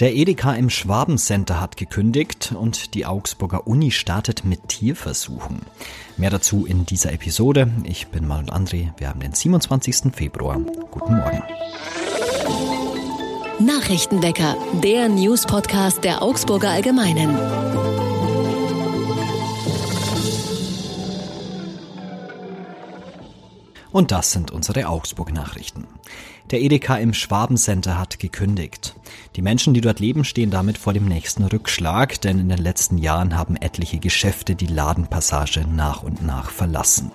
Der Edeka im Schwabencenter hat gekündigt und die Augsburger Uni startet mit Tierversuchen. Mehr dazu in dieser Episode. Ich bin Mal und André. Wir haben den 27. Februar. Guten Morgen. Nachrichtenwecker, der News-Podcast der Augsburger Allgemeinen. Und das sind unsere Augsburg-Nachrichten. Der Edeka im Schwabencenter hat gekündigt. Die Menschen, die dort leben, stehen damit vor dem nächsten Rückschlag, denn in den letzten Jahren haben etliche Geschäfte die Ladenpassage nach und nach verlassen.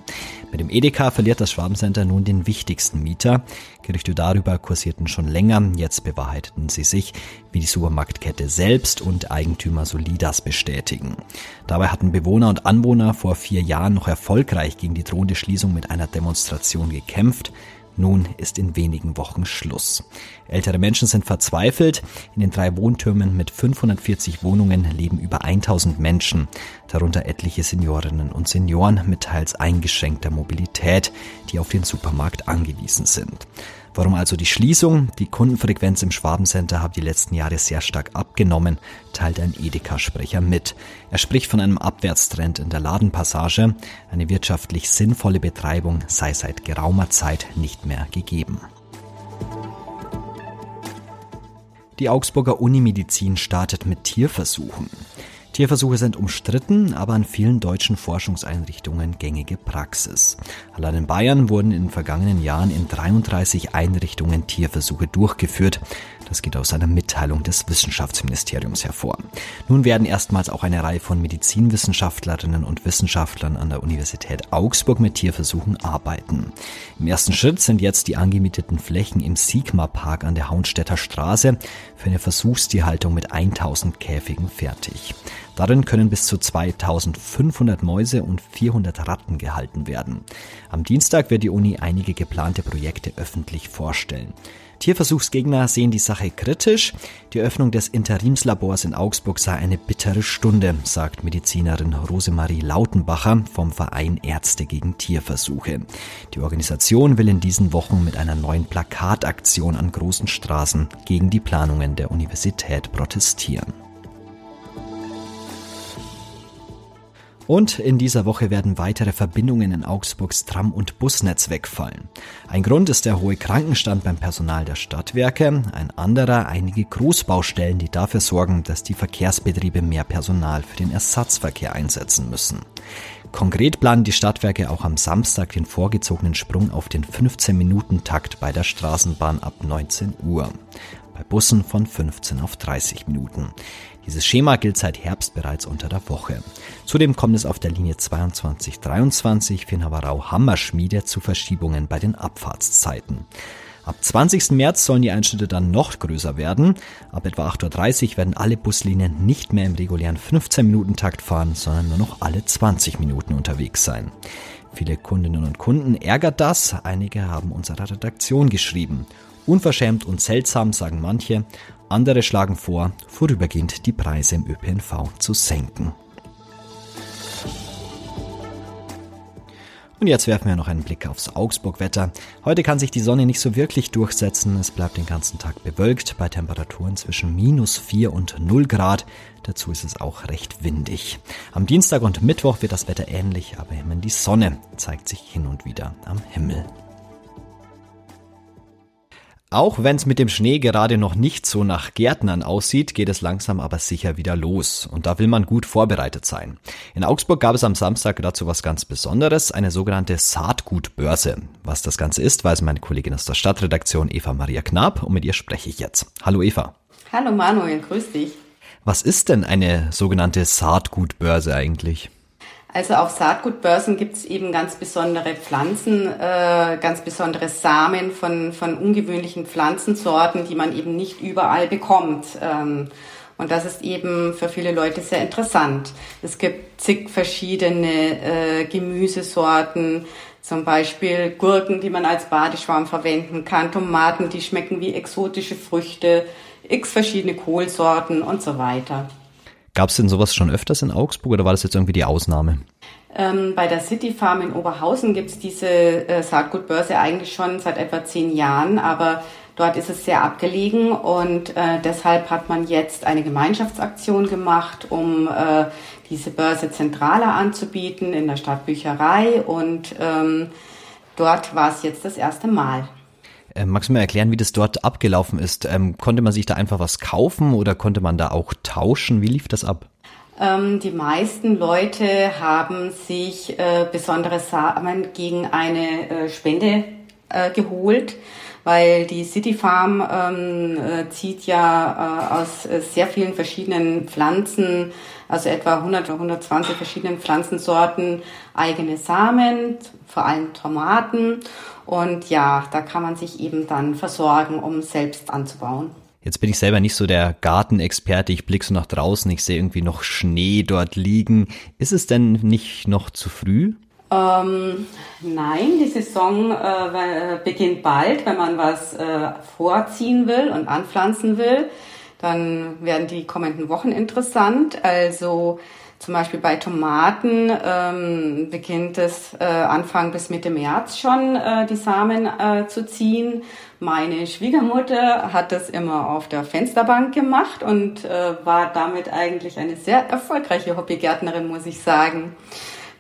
Mit dem Edeka verliert das Schwabencenter nun den wichtigsten Mieter. Gerüchte darüber kursierten schon länger, jetzt bewahrheiteten sie sich, wie die Supermarktkette selbst und Eigentümer Solidas bestätigen. Dabei hatten Bewohner und Anwohner vor vier Jahren noch erfolgreich gegen die drohende Schließung mit einer Demonstration gekämpft. Nun ist in wenigen Wochen Schluss. Ältere Menschen sind verzweifelt. In den drei Wohntürmen mit 540 Wohnungen leben über 1000 Menschen, darunter etliche Seniorinnen und Senioren mit teils eingeschränkter Mobilität, die auf den Supermarkt angewiesen sind. Warum also die Schließung? Die Kundenfrequenz im Schwabencenter hat die letzten Jahre sehr stark abgenommen, teilt ein Edeka-Sprecher mit. Er spricht von einem Abwärtstrend in der Ladenpassage. Eine wirtschaftlich sinnvolle Betreibung sei seit geraumer Zeit nicht mehr gegeben. Die Augsburger Unimedizin startet mit Tierversuchen. Tierversuche sind umstritten, aber an vielen deutschen Forschungseinrichtungen gängige Praxis. Allein in Bayern wurden in den vergangenen Jahren in 33 Einrichtungen Tierversuche durchgeführt. Das geht aus einer Mitteilung des Wissenschaftsministeriums hervor. Nun werden erstmals auch eine Reihe von Medizinwissenschaftlerinnen und Wissenschaftlern an der Universität Augsburg mit Tierversuchen arbeiten. Im ersten Schritt sind jetzt die angemieteten Flächen im Sigma Park an der Haunstädter Straße für eine Versuchstierhaltung mit 1000 Käfigen fertig. Darin können bis zu 2500 Mäuse und 400 Ratten gehalten werden. Am Dienstag wird die Uni einige geplante Projekte öffentlich vorstellen. Tierversuchsgegner sehen die Sache kritisch. Die Öffnung des Interimslabors in Augsburg sei eine bittere Stunde, sagt Medizinerin Rosemarie Lautenbacher vom Verein Ärzte gegen Tierversuche. Die Organisation will in diesen Wochen mit einer neuen Plakataktion an großen Straßen gegen die Planungen der Universität protestieren. Und in dieser Woche werden weitere Verbindungen in Augsburgs Tram- und Busnetz wegfallen. Ein Grund ist der hohe Krankenstand beim Personal der Stadtwerke, ein anderer einige Großbaustellen, die dafür sorgen, dass die Verkehrsbetriebe mehr Personal für den Ersatzverkehr einsetzen müssen. Konkret planen die Stadtwerke auch am Samstag den vorgezogenen Sprung auf den 15-Minuten-Takt bei der Straßenbahn ab 19 Uhr bei Bussen von 15 auf 30 Minuten. Dieses Schema gilt seit Herbst bereits unter der Woche. Zudem kommt es auf der Linie 2223 Finnavarau-Hammerschmiede zu Verschiebungen bei den Abfahrtszeiten. Ab 20. März sollen die Einschnitte dann noch größer werden. Ab etwa 8.30 Uhr werden alle Buslinien nicht mehr im regulären 15-Minuten-Takt fahren, sondern nur noch alle 20 Minuten unterwegs sein. Viele Kundinnen und Kunden ärgert das. Einige haben unserer Redaktion geschrieben. Unverschämt und seltsam, sagen manche. Andere schlagen vor, vorübergehend die Preise im ÖPNV zu senken. Und jetzt werfen wir noch einen Blick aufs Augsburg-Wetter. Heute kann sich die Sonne nicht so wirklich durchsetzen. Es bleibt den ganzen Tag bewölkt bei Temperaturen zwischen minus 4 und 0 Grad. Dazu ist es auch recht windig. Am Dienstag und Mittwoch wird das Wetter ähnlich, aber immerhin die Sonne zeigt sich hin und wieder am Himmel. Auch wenn es mit dem Schnee gerade noch nicht so nach Gärtnern aussieht, geht es langsam aber sicher wieder los. Und da will man gut vorbereitet sein. In Augsburg gab es am Samstag dazu was ganz Besonderes, eine sogenannte Saatgutbörse. Was das Ganze ist, weiß meine Kollegin aus der Stadtredaktion Eva Maria Knapp und mit ihr spreche ich jetzt. Hallo Eva. Hallo Manuel, grüß dich. Was ist denn eine sogenannte Saatgutbörse eigentlich? Also auf Saatgutbörsen gibt es eben ganz besondere Pflanzen, äh, ganz besondere Samen von, von ungewöhnlichen Pflanzensorten, die man eben nicht überall bekommt. Ähm, und das ist eben für viele Leute sehr interessant. Es gibt zig verschiedene äh, Gemüsesorten, zum Beispiel Gurken, die man als Badeschwamm verwenden kann, Tomaten, die schmecken wie exotische Früchte, x verschiedene Kohlsorten und so weiter. Gab es denn sowas schon öfters in Augsburg oder war das jetzt irgendwie die Ausnahme? Ähm, bei der City Farm in Oberhausen gibt es diese äh, Saatgutbörse eigentlich schon seit etwa zehn Jahren, aber Dort ist es sehr abgelegen und äh, deshalb hat man jetzt eine Gemeinschaftsaktion gemacht, um äh, diese Börse zentraler anzubieten in der Stadtbücherei und ähm, dort war es jetzt das erste Mal. Ähm, magst du mir erklären, wie das dort abgelaufen ist? Ähm, konnte man sich da einfach was kaufen oder konnte man da auch tauschen? Wie lief das ab? Ähm, die meisten Leute haben sich äh, besondere Samen gegen eine äh, Spende äh, geholt, weil die City Farm ähm, äh, zieht ja äh, aus äh, sehr vielen verschiedenen Pflanzen, also etwa 100 oder 120 verschiedenen Pflanzensorten, eigene Samen, vor allem Tomaten. Und ja, da kann man sich eben dann versorgen, um selbst anzubauen. Jetzt bin ich selber nicht so der Gartenexperte. Ich blicke so nach draußen, ich sehe irgendwie noch Schnee dort liegen. Ist es denn nicht noch zu früh? Ähm, nein, die Saison äh, beginnt bald, wenn man was äh, vorziehen will und anpflanzen will. Dann werden die kommenden Wochen interessant. Also zum Beispiel bei Tomaten ähm, beginnt es äh, Anfang bis Mitte März schon äh, die Samen äh, zu ziehen. Meine Schwiegermutter hat das immer auf der Fensterbank gemacht und äh, war damit eigentlich eine sehr erfolgreiche Hobbygärtnerin, muss ich sagen.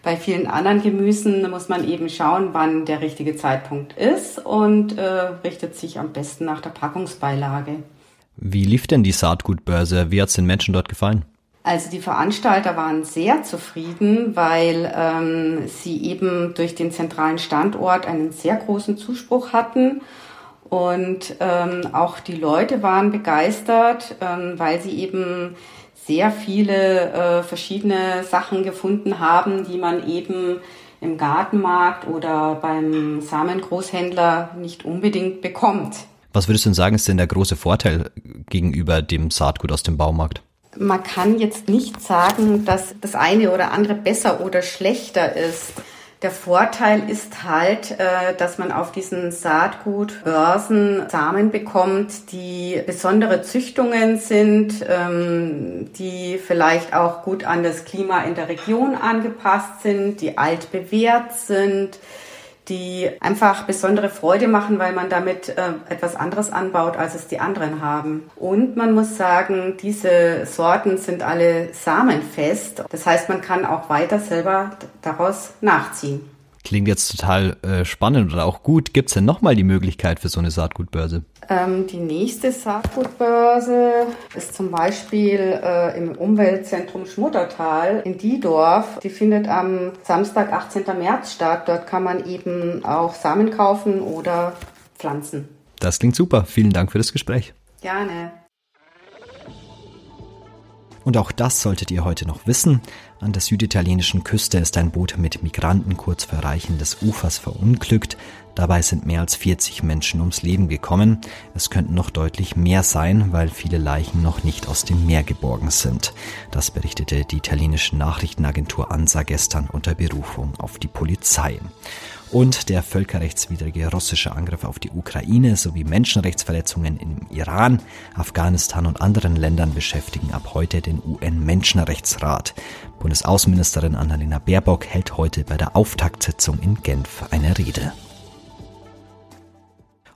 Bei vielen anderen Gemüsen muss man eben schauen, wann der richtige Zeitpunkt ist und äh, richtet sich am besten nach der Packungsbeilage. Wie lief denn die Saatgutbörse? Wie hat es den Menschen dort gefallen? Also die Veranstalter waren sehr zufrieden, weil ähm, sie eben durch den zentralen Standort einen sehr großen Zuspruch hatten. Und ähm, auch die Leute waren begeistert, ähm, weil sie eben sehr viele äh, verschiedene Sachen gefunden haben, die man eben im Gartenmarkt oder beim Samengroßhändler nicht unbedingt bekommt. Was würdest du denn sagen, ist denn der große Vorteil gegenüber dem Saatgut aus dem Baumarkt? man kann jetzt nicht sagen, dass das eine oder andere besser oder schlechter ist. Der Vorteil ist halt, äh, dass man auf diesen Saatgutbörsen Samen bekommt, die besondere Züchtungen sind, ähm, die vielleicht auch gut an das Klima in der Region angepasst sind, die alt bewährt sind, die einfach besondere Freude machen, weil man damit äh, etwas anderes anbaut, als es die anderen haben. Und man muss sagen, diese Sorten sind alle samenfest. Das heißt, man kann auch weiter selber daraus nachziehen. Klingt jetzt total äh, spannend oder auch gut. Gibt es denn nochmal die Möglichkeit für so eine Saatgutbörse? Ähm, die nächste Saatgutbörse ist zum Beispiel äh, im Umweltzentrum Schmuttertal in Diedorf. Die findet am Samstag, 18. März statt. Dort kann man eben auch Samen kaufen oder pflanzen. Das klingt super. Vielen Dank für das Gespräch. Gerne. Und auch das solltet ihr heute noch wissen. An der süditalienischen Küste ist ein Boot mit Migranten kurz vor Erreichen des Ufers verunglückt. Dabei sind mehr als 40 Menschen ums Leben gekommen. Es könnten noch deutlich mehr sein, weil viele Leichen noch nicht aus dem Meer geborgen sind. Das berichtete die italienische Nachrichtenagentur ANSA gestern unter Berufung auf die Polizei und der völkerrechtswidrige russische Angriff auf die Ukraine sowie Menschenrechtsverletzungen im Iran, Afghanistan und anderen Ländern beschäftigen ab heute den UN-Menschenrechtsrat. Bundesaußenministerin Annalena Baerbock hält heute bei der Auftaktsitzung in Genf eine Rede.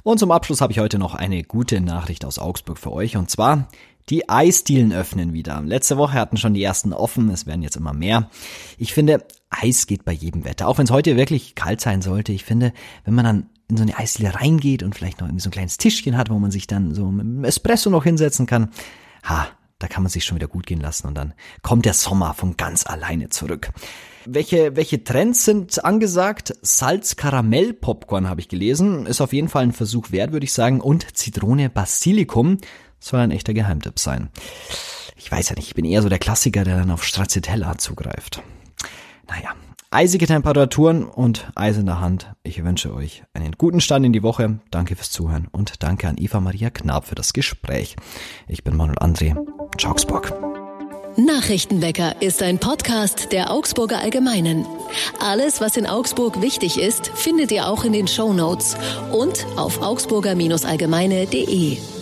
Und zum Abschluss habe ich heute noch eine gute Nachricht aus Augsburg für euch und zwar die Eisdielen öffnen wieder. Letzte Woche hatten schon die ersten offen, es werden jetzt immer mehr. Ich finde, Eis geht bei jedem Wetter. Auch wenn es heute wirklich kalt sein sollte. Ich finde, wenn man dann in so eine Eisdiele reingeht und vielleicht noch irgendwie so ein kleines Tischchen hat, wo man sich dann so mit einem Espresso noch hinsetzen kann, ha, da kann man sich schon wieder gut gehen lassen und dann kommt der Sommer von ganz alleine zurück. Welche, welche Trends sind angesagt? Salz-Karamell-Popcorn habe ich gelesen. Ist auf jeden Fall ein Versuch wert, würde ich sagen. Und Zitrone-Basilikum soll ein echter Geheimtipp sein. Ich weiß ja nicht, ich bin eher so der Klassiker, der dann auf Stracciatella zugreift. Naja, eisige Temperaturen und Eis in der Hand. Ich wünsche euch einen guten Start in die Woche. Danke fürs Zuhören und danke an Eva Maria Knab für das Gespräch. Ich bin Manuel André. Ciao, Augsburg. Nachrichtenwecker ist ein Podcast der Augsburger Allgemeinen. Alles, was in Augsburg wichtig ist, findet ihr auch in den Show Notes und auf augsburger-allgemeine.de.